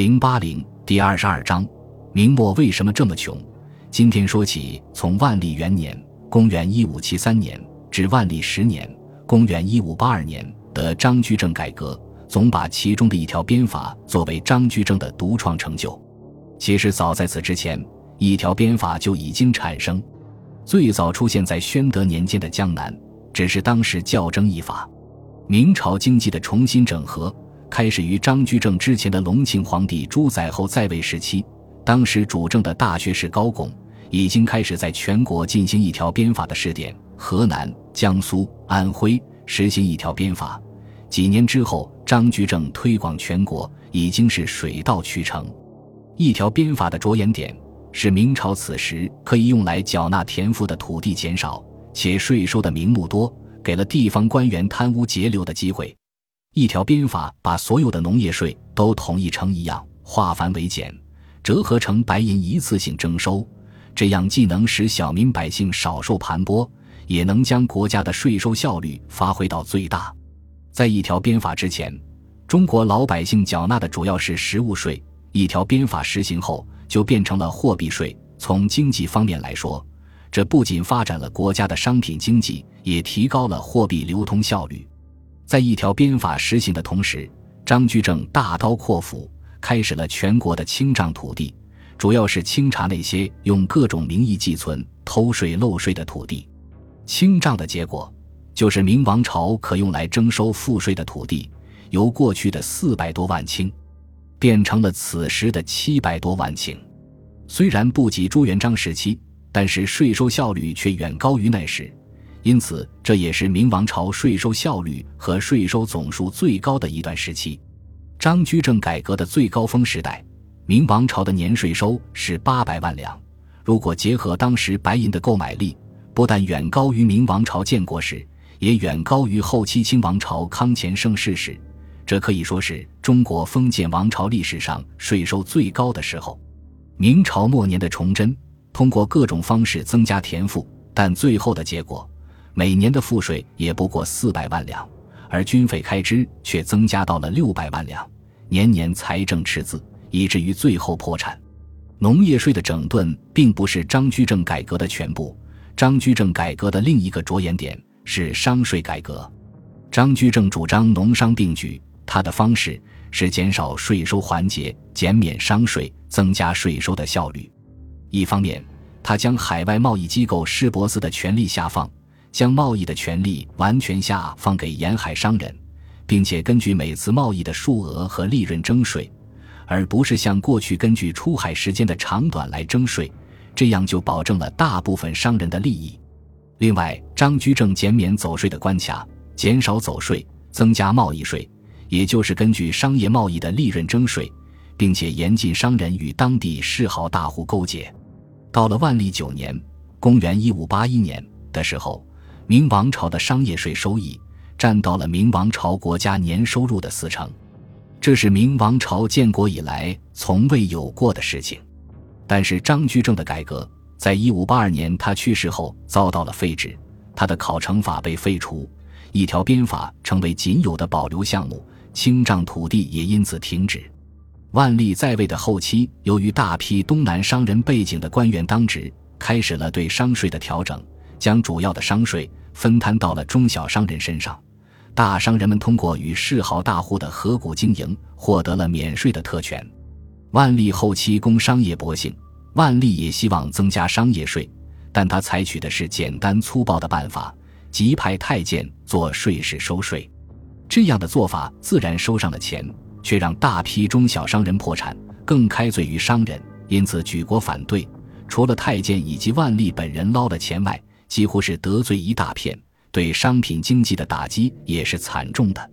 零八零第二十二章，明末为什么这么穷？今天说起，从万历元年（公元一五七三年）至万历十年（公元一五八二年）的张居正改革，总把其中的一条鞭法作为张居正的独创成就。其实早在此之前，一条鞭法就已经产生，最早出现在宣德年间的江南，只是当时较真一法。明朝经济的重新整合。开始于张居正之前的隆庆皇帝朱载垕在位时期，当时主政的大学士高拱已经开始在全国进行一条鞭法的试点。河南、江苏、安徽实行一条鞭法，几年之后，张居正推广全国，已经是水到渠成。一条鞭法的着眼点是明朝此时可以用来缴纳田赋的土地减少，且税收的名目多，给了地方官员贪污截流的机会。一条鞭法把所有的农业税都统一成一样，化繁为简，折合成白银一次性征收。这样既能使小民百姓少受盘剥，也能将国家的税收效率发挥到最大。在一条鞭法之前，中国老百姓缴纳的主要是实物税；一条鞭法实行后，就变成了货币税。从经济方面来说，这不仅发展了国家的商品经济，也提高了货币流通效率。在一条鞭法实行的同时，张居正大刀阔斧开始了全国的清账土地，主要是清查那些用各种名义寄存、偷税漏税的土地。清账的结果，就是明王朝可用来征收赋税的土地，由过去的四百多万顷，变成了此时的七百多万顷。虽然不及朱元璋时期，但是税收效率却远高于那时。因此，这也是明王朝税收效率和税收总数最高的一段时期。张居正改革的最高峰时代，明王朝的年税收是八百万两。如果结合当时白银的购买力，不但远高于明王朝建国时，也远高于后期清王朝康乾盛世时。这可以说是中国封建王朝历史上税收最高的时候。明朝末年的崇祯通过各种方式增加田赋，但最后的结果。每年的赋税也不过四百万两，而军费开支却增加到了六百万两，年年财政赤字，以至于最后破产。农业税的整顿并不是张居正改革的全部，张居正改革的另一个着眼点是商税改革。张居正主张农商并举，他的方式是减少税收环节，减免商税，增加税收的效率。一方面，他将海外贸易机构施伯斯的权力下放。将贸易的权利完全下放给沿海商人，并且根据每次贸易的数额和利润征税，而不是像过去根据出海时间的长短来征税，这样就保证了大部分商人的利益。另外，张居正减免走税的关卡，减少走税，增加贸易税，也就是根据商业贸易的利润征税，并且严禁商人与当地世豪大户勾结。到了万历九年（公元1581年）的时候。明王朝的商业税收益占到了明王朝国家年收入的四成，这是明王朝建国以来从未有过的事情。但是张居正的改革，在一五八二年他去世后遭到了废止，他的考成法被废除，一条鞭法成为仅有的保留项目，清账土地也因此停止。万历在位的后期，由于大批东南商人背景的官员当职，开始了对商税的调整，将主要的商税。分摊到了中小商人身上，大商人们通过与世豪大户的合股经营，获得了免税的特权。万历后期工商业勃兴，万历也希望增加商业税，但他采取的是简单粗暴的办法，即派太监做税使收税。这样的做法自然收上了钱，却让大批中小商人破产，更开罪于商人，因此举国反对。除了太监以及万历本人捞了钱外，几乎是得罪一大片，对商品经济的打击也是惨重的。